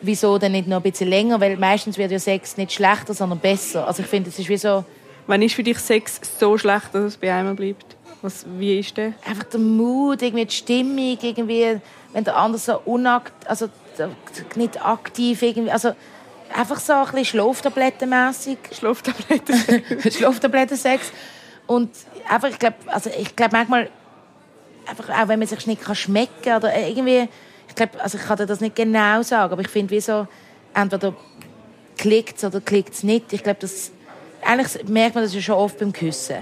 wieso dann nicht noch ein bisschen länger? Weil meistens wird ja Sex nicht schlechter, sondern besser. Also ich finde, es ist wie so Wann ist für dich Sex so schlecht, dass es bei einem bleibt? Was, wie ist der? einfach der Mut, irgendwie die Stimmung, irgendwie, wenn der andere so unakt, also nicht aktiv irgendwie, also einfach so ein bisschen Schlaftablettenmässig, Schlaftabletten. Schlaftablettensex und einfach, ich glaube, also ich glaube manchmal einfach auch, wenn man sich nicht kann schmecken oder irgendwie, ich glaube, also ich kann dir das nicht genau sagen, aber ich finde, wie so, entweder klickt es oder klickt es nicht. Ich glaube, das, eigentlich merkt man das ja schon oft beim Küssen.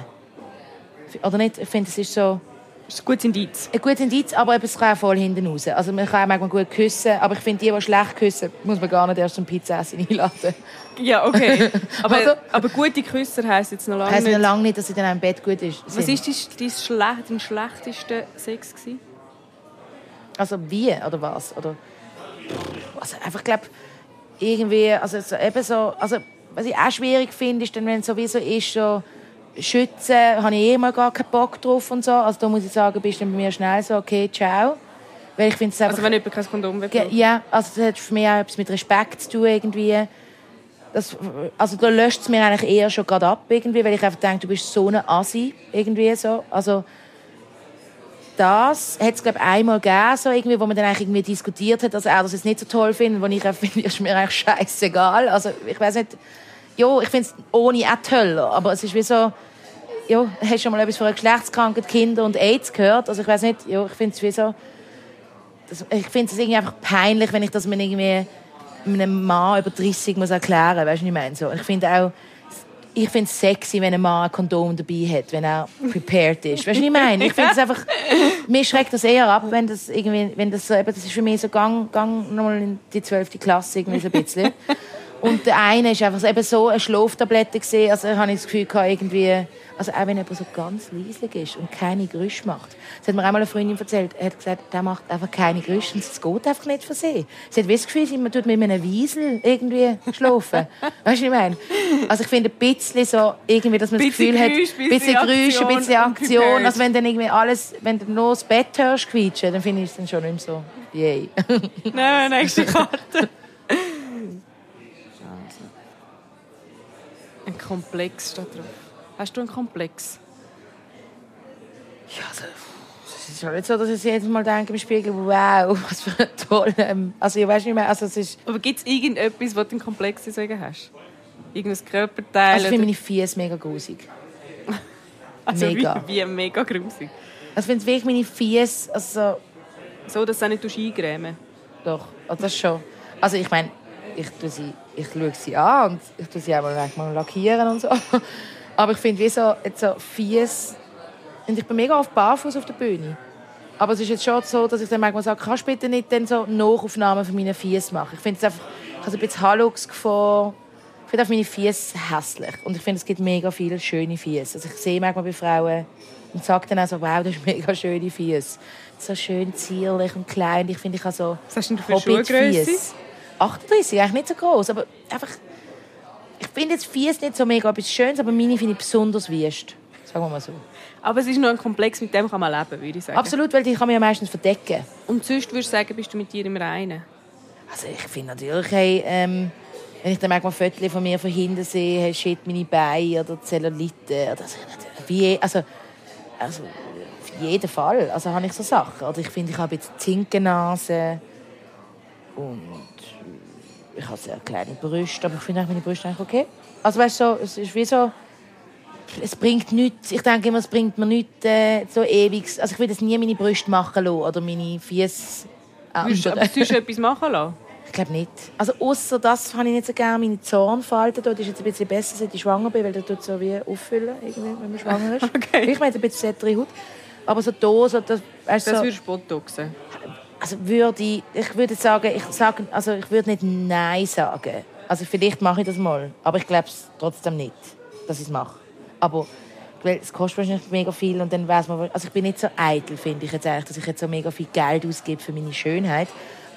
Oder nicht? Ich finde, es ist so, ist ein gutes Indiz. ein gutes Indiz, aber es kann auch voll hinten raus. Also man kann auch manchmal gut küssen, aber ich finde, die, die schlecht küssen, muss man gar nicht erst zum Pizzaessen einladen. Ja, okay. Aber, Oder? aber gute Küsser heisst jetzt noch lange Heisst noch nicht. lange nicht, dass sie dann im Bett gut ist. Was ist dein, dein, dein schlechtester Sex gewesen? Also wie oder was? Oder also einfach glaube irgendwie, also so, eben so, also was ich auch schwierig finde, ist wenn es sowieso ist, so schützen, habe ich eh mal gar keinen Bock drauf und so. Also da muss ich sagen, bist du bei mir schnell so, okay, ciao. Weil ich es einfach... Also wenn jemand kein Kondom will. Ja, also das hat für mich auch etwas mit Respekt zu tun irgendwie. Das, also da löscht es mir eigentlich eher schon gerade ab irgendwie, weil ich einfach denke, du bist so eine Assi irgendwie so. Also das hat es glaube einmal gegeben, so irgendwie, wo man dann eigentlich irgendwie diskutiert hat, dass er das jetzt nicht so toll findet, wo ich finde, ist mir eigentlich scheißegal. Also ich weiß nicht, ja, ich finde es ohne auch toller, aber es ist wie so, ja, hast schon mal etwas von Geschlechtskrankheit, Kinder und AIDS gehört? Also ich weiß nicht, ja, ich finde es so, ich finde es irgendwie einfach peinlich, wenn ich das mit irgendwie einem Mann über 30 muss erklären, weißt du, ich meine? So, ich finde auch, ich finde es sexy, wenn ein Mann ein Kondom dabei hat, wenn er prepared ist. Weißt du, was ich meine? Ich finde es einfach, mir schreckt das eher ab, wenn das irgendwie, wenn das so, eben, das ist für mich so gang, gang nochmal in die 12. Klasse irgendwie so ein bisschen. Und der eine ist einfach so, eben so eine Schlaftablette gesehen, also habe ich das Gefühl gehabt, irgendwie, also auch wenn jemand so ganz leislich ist und keine Geräusche macht. Das hat mir einmal eine Freundin erzählt, er hat gesagt, der macht einfach keine Geräusche und es geht einfach nicht für sie. Sie hat wie das Gefühl, man tut mit einem Wiesel irgendwie schlafen. weißt du, was ich meine? Also ich finde ein bisschen so, irgendwie, dass man das Gefühl hat, ein bisschen bisschen Geräusch, ein bisschen Aktion. Also wenn dann irgendwie alles, wenn du nur das Bett hörst quietschen, dann finde ich es dann schon nicht mehr so, yay. Nein, nächste Karte. Ein Komplex steht drauf. Hast du einen Komplex? Ja, also, es ist schon nicht so, dass ich jedes Mal denke im Spiegel, wow, was für ein toller... ähm, Also, ich weiß nicht mehr, also es ist... Aber gibt es irgendetwas, was du einen Komplex deswegen hast? Irgendein Körperteil? Also ich finde meine Fies mega grusig. also mega. Wie, wie mega grusig. Also ich finde wirklich meine Fies, also So, dass du nicht eingrämen doch, also das schon. Also ich meine, ich tue sie, ich schaue sie an und ich tue sie auch mal, manchmal lackieren und so. Aber ich finde wie so, jetzt so Fies... Und ich bin mega oft barfuß auf der Bühne. Aber es ist jetzt schon so, dass ich dann manchmal sage, kannst du bitte nicht dann so Nachaufnahmen von meinen Fies machen? Ich finde es einfach, ich habe so ein bisschen Halux vor. Ich finde auch meine Füße hässlich. Und ich finde, es gibt mega viele schöne Füße. Also ich sehe manchmal bei Frauen und sage dann auch so, wow, das ist mega schöne Füße. So schön zierlich und klein. Ich finde, ich habe so Was hast du denn für Schuhgröße? 38, eigentlich nicht so groß, aber einfach... Ich finde jetzt Füße nicht so mega etwas Schönes, aber meine finde ich besonders wüst. Sagen wir mal so. Aber es ist noch ein Komplex, mit dem kann man leben, würde ich sagen. Absolut, weil die kann man ja meistens verdecken. Und sonst würdest du sagen, bist du mit dir im Reinen? Also ich finde natürlich, hey, ähm, wenn ich dann manchmal Fotos von mir von hinten sehe, hey, shit, meine Beine oder Zellulite, oder so, wie, also, also auf jeden Fall, also habe ich so Sachen. Oder ich finde, ich habe jetzt Zinkennase und ich habe sehr kleine Brüste, aber ich finde eigentlich meine Brüste eigentlich okay. Also weißt du, so, es ist wie so, es bringt nichts, ich denke immer, es bringt mir nichts äh, so ewig, also ich will das nie meine Brüste machen lassen oder meine Füße Würdest du aber sonst etwas machen lassen? Ich glaube nicht. Also außer das habe ich nicht so gerne. Meine Zornfalten, dort ist jetzt ein bisschen besser, seit ich schwanger bin, weil das tut so wie auffüllen, irgendwie, wenn man schwanger ist. Okay. Ich meine, ein bisschen sättere Haut. Aber so da, so, das, weißt, Das so, würdest du botoxen. Also würde ich, würde sagen, ich sage, also ich würde nicht Nein sagen. Also vielleicht mache ich das mal, aber ich glaube es trotzdem nicht, dass ich es mache. Aber weil es kostet wahrscheinlich mega viel und dann weiß man, also ich bin nicht so eitel, finde ich jetzt eigentlich, dass ich jetzt so mega viel Geld ausgebe für meine Schönheit.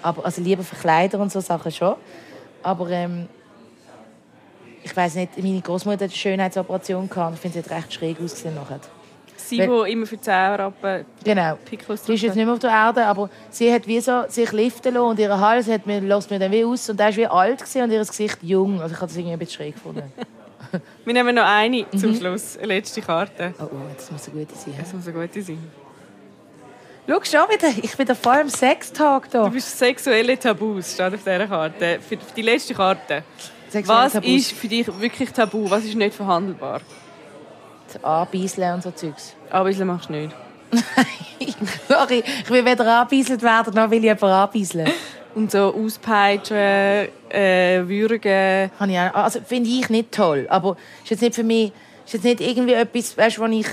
Aber also lieber für Kleider und so Sachen schon. Aber ähm, ich weiß nicht, meine Großmutter hat eine Schönheitsoperation gehabt ich finde, sie hat recht schräg ausgesehen nachher. Die immer für 10 Rappen Genau. Pickelus Sie ist jetzt nicht mehr auf der Erde, aber sie hat wie so sich liften lassen und ihr Hals hat mir, lässt mir dann wie aus und der ist wie alt und ihr Gesicht jung. Also ich habe das irgendwie ein bisschen schräg gefunden. Wir nehmen noch eine Mhm. zum Schluss. Eine letzte Karte. Oh, oh, das muss eine gute sein. Das muss eine gute sein. Schau schon wieder, ich bin voll im Sextag Du da. bist sexuelle Tabus, steht auf dieser Karte. Für für die letzte Karte. Sexuelle Was Tabus. ist für dich wirklich tabu? Was ist nicht verhandelbar? Anbeiseln und so Zeugs. Anbeiseln machst du nicht. Sorry, ich will weder anbeiselt werden, noch will ich jemanden anbeiseln. Und so auspeitschen, äh, würgen. Habe ich auch- Also finde ich nicht toll, aber ist jetzt nicht für mich, ist jetzt nicht irgendwie etwas, weißt, wo ich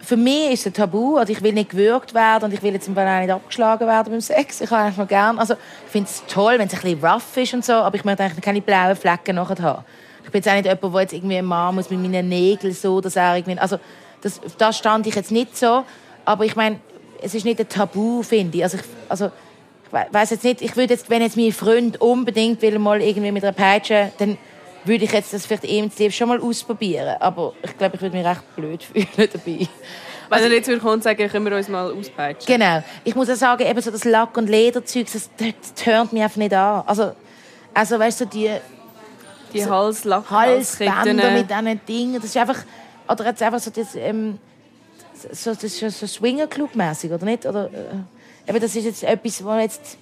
für mich ist es ein Tabu, also ich will nicht gewürgt werden und ich will jetzt im auch nicht abgeschlagen werden beim Sex. Ich habe mal gern, also ich finde es toll, wenn es ein bisschen rough ist und so, aber ich möchte eigentlich keine blauen Flecken nachher haben. Ich bin jetzt auch nicht jemand, der jetzt irgendwie ein Mann muss mit meinen Nägeln so, dass er irgendwie, also das, das stand ich jetzt nicht so, aber ich meine, es ist nicht ein Tabu, finde ich. Also ich, also ich we- weiß jetzt nicht, ich würde jetzt, wenn jetzt mein Freund unbedingt will mal irgendwie mit einer Peitsche, dann würde ich jetzt das vielleicht eben Leben schon mal ausprobieren. Aber ich glaube, ich würde mich recht blöd fühlen dabei. Wenn er jetzt und sagen, können wir uns mal auspeitschen. Genau. Ich muss auch sagen, eben so das Lack- und Lederzeug, das, das tönt mich einfach nicht an. Also, also weißt du, die Die Halslack Halsbänder mit diesen Dingen, das ist einfach, oder jetzt einfach so das, ähm, so, das ist so Swingerclub-mäßig, oder nicht? Oder, äh, eben, das ist jetzt etwas, wo jetzt,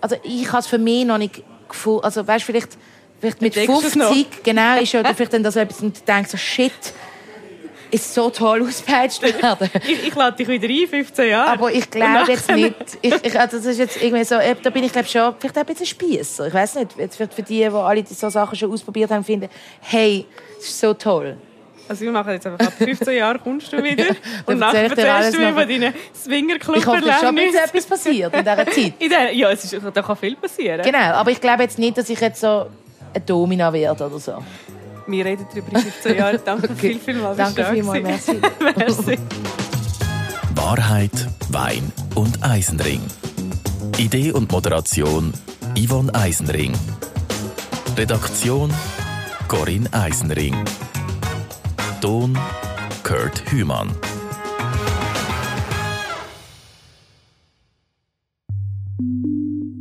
also ich habe es für mich noch nicht gefunden, also weißt vielleicht, vielleicht mit Entdeckst du es 50, genau, ist ja vielleicht dann das etwas und denkst so, shit, ist so toll ausgepeitscht werden. Ich, ich lade dich wieder ein, 15 Jahre. Aber ich glaube jetzt nicht. Ich, ich, also das ist jetzt irgendwie so, äh, da bin ich glaube schon vielleicht auch ein bisschen Spiesser. Ich weiß nicht. Jetzt vielleicht für die, die alle so Sachen schon ausprobiert haben, finden, hey, das ist so toll. Also wir machen jetzt einfach ab 15 Jahren kommst du wieder Dann und nachher erzählst alles du mir noch. von deinen swingerclub Ich hoffe, dass schon ein bisschen etwas passiert in dieser Zeit. In der, ja, es ist, da kann viel passieren. Genau, aber ich glaube jetzt nicht, dass ich jetzt so ein Domina werde oder so. Wir reden darüber in 15 Jahren. Danke Okay. viel, viel mal. Danke vielmals, merci. merci. Wahrheit, Wein und Eisenring. Idee und Moderation Yvonne Eisenring. Redaktion Corinne Eisenring. Ton Kurt Hümann.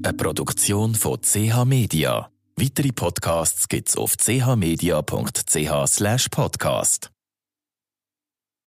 Eine Produktion von CH Media. Weitere Podcasts gibt's auf chmedia.ch/podcast.